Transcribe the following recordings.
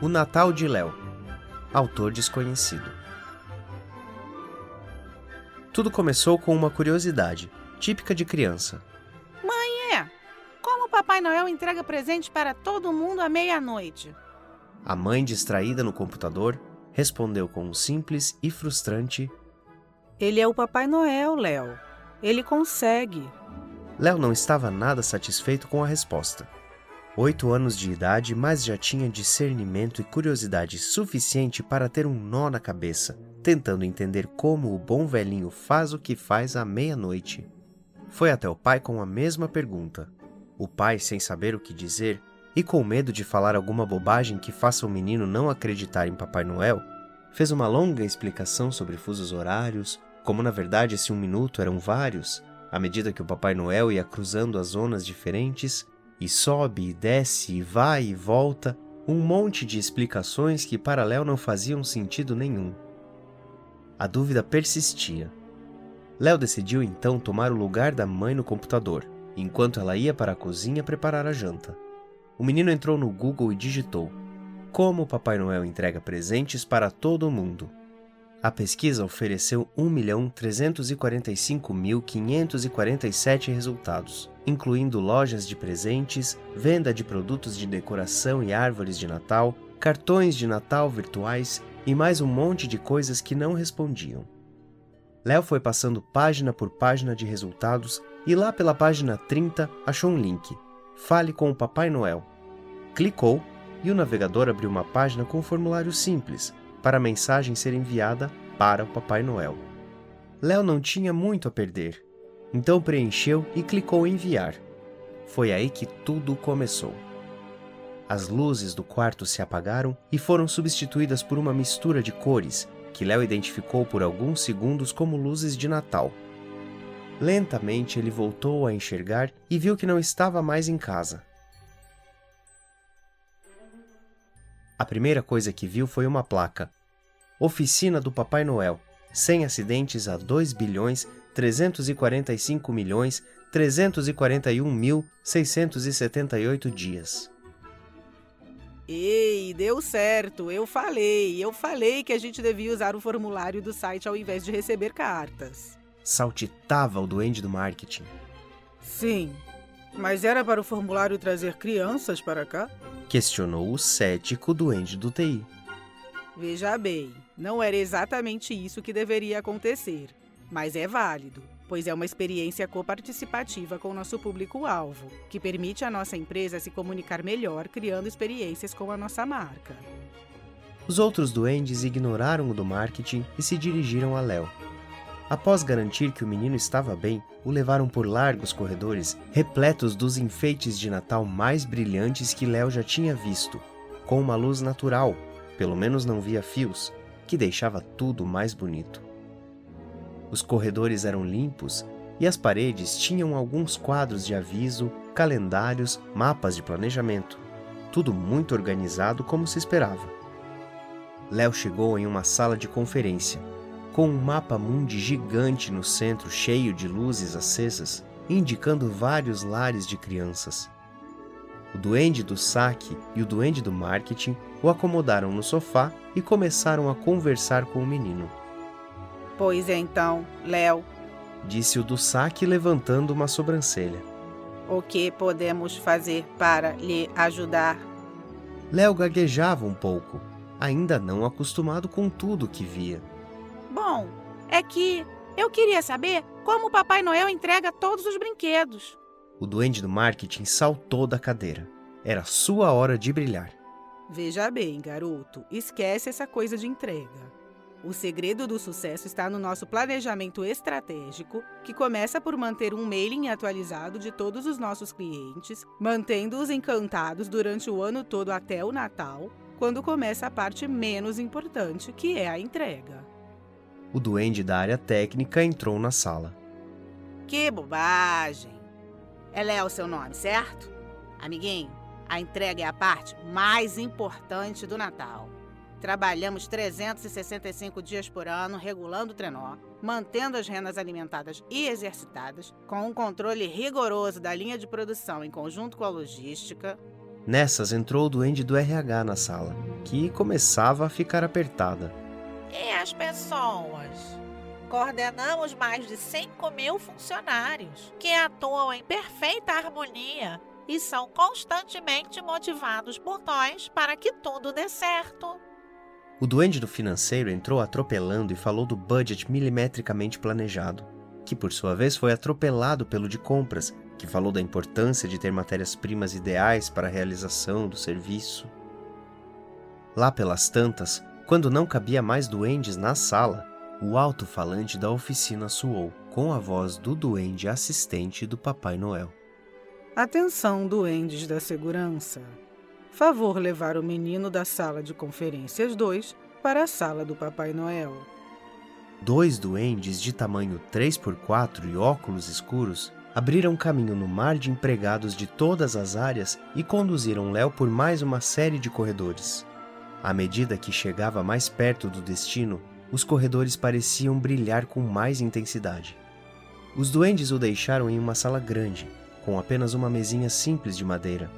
O Natal de Léo. Autor desconhecido. Tudo começou com uma curiosidade, típica de criança. Mãe, é. Como o Papai Noel entrega presente para todo mundo à meia-noite? A mãe, distraída no computador, respondeu com um simples e frustrante: Ele é o Papai Noel, Léo. Ele consegue. Léo não estava nada satisfeito com a resposta. Oito anos de idade, mas já tinha discernimento e curiosidade suficiente para ter um nó na cabeça, tentando entender como o bom velhinho faz o que faz à meia-noite. Foi até o pai com a mesma pergunta. O pai, sem saber o que dizer e com medo de falar alguma bobagem que faça o menino não acreditar em Papai Noel, fez uma longa explicação sobre fusos horários, como na verdade esse um minuto eram vários, à medida que o Papai Noel ia cruzando as zonas diferentes e sobe e desce e vai e volta, um monte de explicações que para Léo não faziam sentido nenhum. A dúvida persistia. Léo decidiu então tomar o lugar da mãe no computador, enquanto ela ia para a cozinha preparar a janta. O menino entrou no Google e digitou: Como o Papai Noel entrega presentes para todo mundo. A pesquisa ofereceu 1.345.547 resultados, incluindo lojas de presentes, venda de produtos de decoração e árvores de Natal, cartões de Natal virtuais e mais um monte de coisas que não respondiam. Léo foi passando página por página de resultados e lá pela página 30 achou um link: Fale com o Papai Noel. Clicou e o navegador abriu uma página com um formulário simples para a mensagem ser enviada para o Papai Noel. Léo não tinha muito a perder, então preencheu e clicou em enviar. Foi aí que tudo começou. As luzes do quarto se apagaram e foram substituídas por uma mistura de cores que Léo identificou por alguns segundos como luzes de Natal. Lentamente ele voltou a enxergar e viu que não estava mais em casa. A primeira coisa que viu foi uma placa. Oficina do Papai Noel. Sem acidentes há 2 bilhões 345 milhões 341 mil 678 dias. Ei, deu certo. Eu falei, eu falei que a gente devia usar o formulário do site ao invés de receber cartas. Saltitava o duende do marketing. Sim, mas era para o formulário trazer crianças para cá? Questionou o cético duende do TI. Veja bem, não era exatamente isso que deveria acontecer, mas é válido, pois é uma experiência coparticipativa com nosso público-alvo, que permite à nossa empresa se comunicar melhor criando experiências com a nossa marca. Os outros duendes ignoraram o do marketing e se dirigiram a Léo. Após garantir que o menino estava bem, o levaram por largos corredores repletos dos enfeites de Natal mais brilhantes que Léo já tinha visto, com uma luz natural, pelo menos não via fios, que deixava tudo mais bonito. Os corredores eram limpos e as paredes tinham alguns quadros de aviso, calendários, mapas de planejamento. Tudo muito organizado como se esperava. Léo chegou em uma sala de conferência com um mapa mundi gigante no centro cheio de luzes acesas, indicando vários lares de crianças. O duende do saque e o duende do marketing o acomodaram no sofá e começaram a conversar com o menino. Pois então, Léo, disse o do saque levantando uma sobrancelha. O que podemos fazer para lhe ajudar? Léo gaguejava um pouco, ainda não acostumado com tudo que via. Bom, é que eu queria saber como o Papai Noel entrega todos os brinquedos. O duende do marketing saltou da cadeira. Era sua hora de brilhar. Veja bem, garoto, esquece essa coisa de entrega. O segredo do sucesso está no nosso planejamento estratégico, que começa por manter um mailing atualizado de todos os nossos clientes, mantendo-os encantados durante o ano todo até o Natal, quando começa a parte menos importante, que é a entrega. O duende da área técnica entrou na sala. Que bobagem! É Léo seu nome, certo? Amiguinho, a entrega é a parte mais importante do Natal. Trabalhamos 365 dias por ano regulando o trenó, mantendo as renas alimentadas e exercitadas, com um controle rigoroso da linha de produção em conjunto com a logística. Nessas entrou o duende do RH na sala, que começava a ficar apertada. E as pessoas? Coordenamos mais de 5 mil funcionários que atuam em perfeita harmonia e são constantemente motivados por nós para que tudo dê certo. O duende do financeiro entrou atropelando e falou do budget milimetricamente planejado, que por sua vez foi atropelado pelo de compras, que falou da importância de ter matérias-primas ideais para a realização do serviço. Lá pelas tantas, quando não cabia mais duendes na sala, o alto-falante da oficina soou com a voz do duende assistente do Papai Noel. Atenção, duendes da segurança. Favor levar o menino da sala de conferências 2 para a sala do Papai Noel. Dois duendes de tamanho 3x4 e óculos escuros abriram caminho no mar de empregados de todas as áreas e conduziram Léo por mais uma série de corredores. À medida que chegava mais perto do destino, os corredores pareciam brilhar com mais intensidade. Os duendes o deixaram em uma sala grande, com apenas uma mesinha simples de madeira.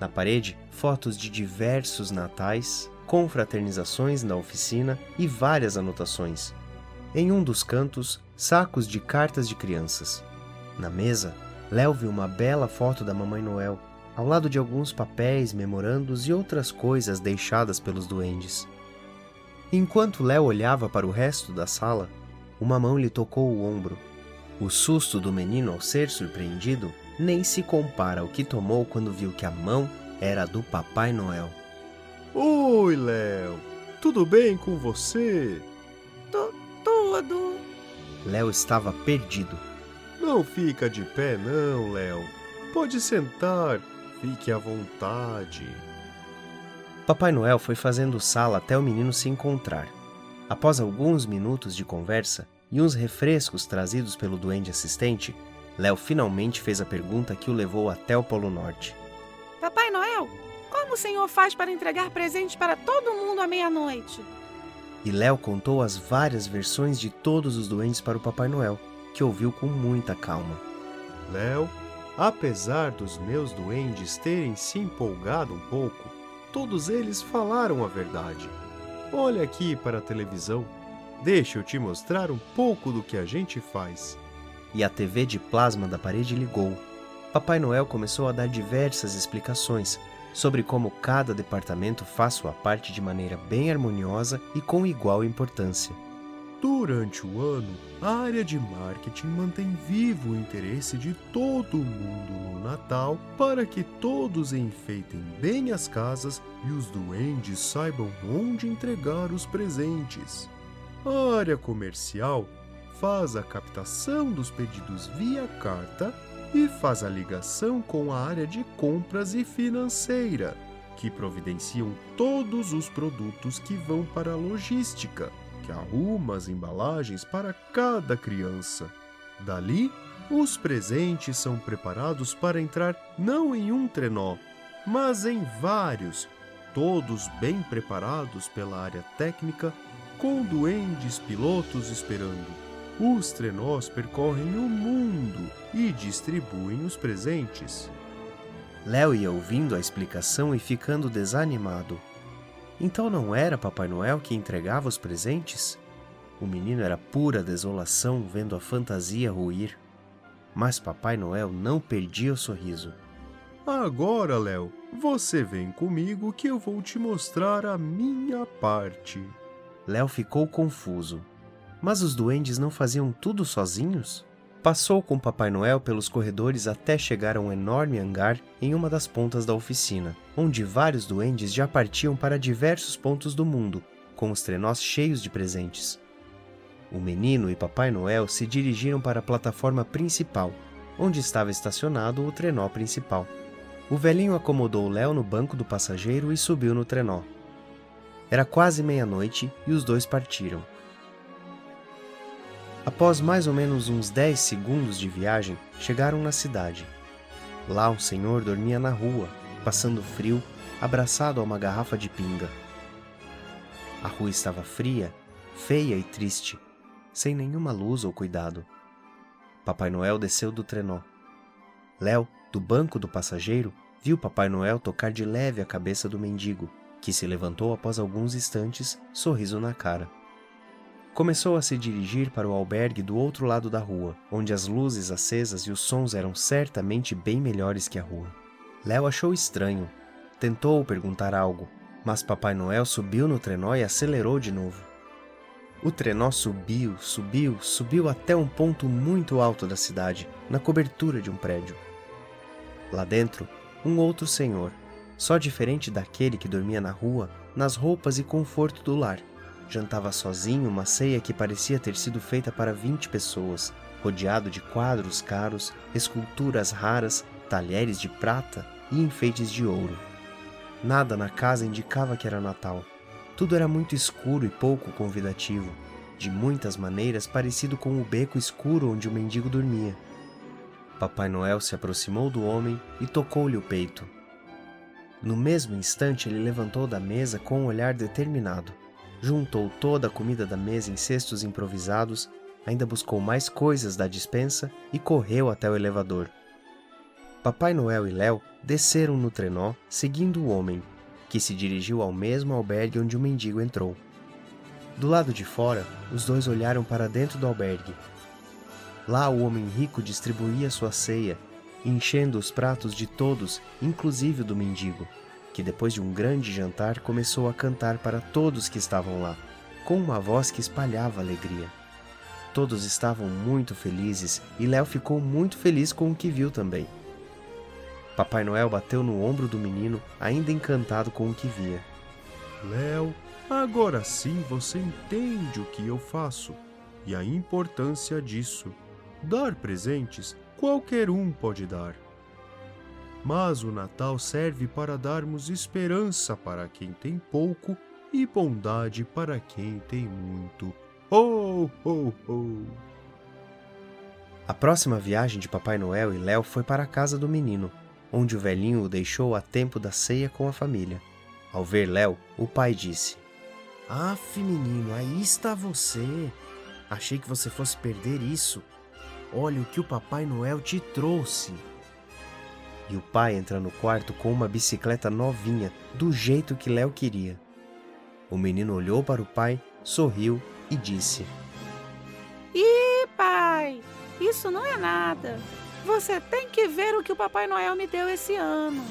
Na parede, fotos de diversos natais, confraternizações na oficina e várias anotações. Em um dos cantos, sacos de cartas de crianças. Na mesa, Léo viu uma bela foto da Mamãe Noel, ao lado de alguns papéis, memorandos e outras coisas deixadas pelos duendes. Enquanto Léo olhava para o resto da sala, uma mão lhe tocou o ombro. O susto do menino ao ser surpreendido nem se compara ao que tomou quando viu que a mão era do Papai Noel. Oi, Léo. Tudo bem com você? Tu, tudo. Léo estava perdido. Não fica de pé, não, Léo. Pode sentar. Fique à vontade. Papai Noel foi fazendo sala até o menino se encontrar. Após alguns minutos de conversa e uns refrescos trazidos pelo duende assistente, Léo finalmente fez a pergunta que o levou até o Polo Norte. Papai Noel, como o senhor faz para entregar presentes para todo mundo à meia-noite? E Léo contou as várias versões de todos os duendes para o Papai Noel, que ouviu com muita calma. Léo, apesar dos meus duendes terem se empolgado um pouco, todos eles falaram a verdade. Olha aqui para a televisão. Deixa eu te mostrar um pouco do que a gente faz. E a TV de plasma da parede ligou. Papai Noel começou a dar diversas explicações sobre como cada departamento faz sua parte de maneira bem harmoniosa e com igual importância. Durante o ano, a área de marketing mantém vivo o interesse de todo mundo no Natal para que todos enfeitem bem as casas e os duendes saibam onde entregar os presentes. A área comercial faz a captação dos pedidos via carta e faz a ligação com a área de compras e financeira, que providenciam todos os produtos que vão para a logística que arruma as embalagens para cada criança. Dali, os presentes são preparados para entrar não em um trenó, mas em vários, todos bem preparados pela área técnica, com duendes pilotos esperando. Os trenós percorrem o mundo e distribuem os presentes. Léo ia ouvindo a explicação e ficando desanimado. Então não era Papai Noel que entregava os presentes? O menino era pura desolação vendo a fantasia ruir. Mas Papai Noel não perdia o sorriso. Agora, Léo, você vem comigo que eu vou te mostrar a minha parte. Léo ficou confuso. Mas os duendes não faziam tudo sozinhos? Passou com Papai Noel pelos corredores até chegar a um enorme hangar em uma das pontas da oficina, onde vários duendes já partiam para diversos pontos do mundo, com os trenós cheios de presentes. O menino e Papai Noel se dirigiram para a plataforma principal, onde estava estacionado o trenó principal. O velhinho acomodou Léo no banco do passageiro e subiu no trenó. Era quase meia-noite e os dois partiram. Após mais ou menos uns 10 segundos de viagem, chegaram na cidade. Lá um senhor dormia na rua, passando frio, abraçado a uma garrafa de pinga. A rua estava fria, feia e triste, sem nenhuma luz ou cuidado. Papai Noel desceu do trenó. Léo, do banco do passageiro, viu Papai Noel tocar de leve a cabeça do mendigo, que se levantou após alguns instantes, sorriso na cara. Começou a se dirigir para o albergue do outro lado da rua, onde as luzes acesas e os sons eram certamente bem melhores que a rua. Léo achou estranho. Tentou perguntar algo, mas Papai Noel subiu no trenó e acelerou de novo. O trenó subiu, subiu, subiu até um ponto muito alto da cidade, na cobertura de um prédio. Lá dentro, um outro senhor, só diferente daquele que dormia na rua, nas roupas e conforto do lar Jantava sozinho uma ceia que parecia ter sido feita para 20 pessoas, rodeado de quadros caros, esculturas raras, talheres de prata e enfeites de ouro. Nada na casa indicava que era Natal. Tudo era muito escuro e pouco convidativo, de muitas maneiras parecido com o beco escuro onde o mendigo dormia. Papai Noel se aproximou do homem e tocou-lhe o peito. No mesmo instante, ele levantou da mesa com um olhar determinado juntou toda a comida da mesa em cestos improvisados, ainda buscou mais coisas da dispensa e correu até o elevador. Papai Noel e Léo desceram no trenó, seguindo o homem, que se dirigiu ao mesmo albergue onde o mendigo entrou. Do lado de fora, os dois olharam para dentro do albergue. Lá o homem rico distribuía sua ceia, enchendo os pratos de todos, inclusive do mendigo que depois de um grande jantar começou a cantar para todos que estavam lá, com uma voz que espalhava alegria. Todos estavam muito felizes e Léo ficou muito feliz com o que viu também. Papai Noel bateu no ombro do menino, ainda encantado com o que via. Léo, agora sim você entende o que eu faço e a importância disso. Dar presentes qualquer um pode dar mas o Natal serve para darmos esperança para quem tem pouco e bondade para quem tem muito. Ho, ho, ho! A próxima viagem de Papai Noel e Léo foi para a casa do menino, onde o velhinho o deixou a tempo da ceia com a família. Ao ver Léo, o pai disse: Aff, menino, aí está você. Achei que você fosse perder isso. Olha o que o Papai Noel te trouxe e o pai entra no quarto com uma bicicleta novinha, do jeito que Léo queria. O menino olhou para o pai, sorriu e disse: Ih, pai, isso não é nada. Você tem que ver o que o Papai Noel me deu esse ano.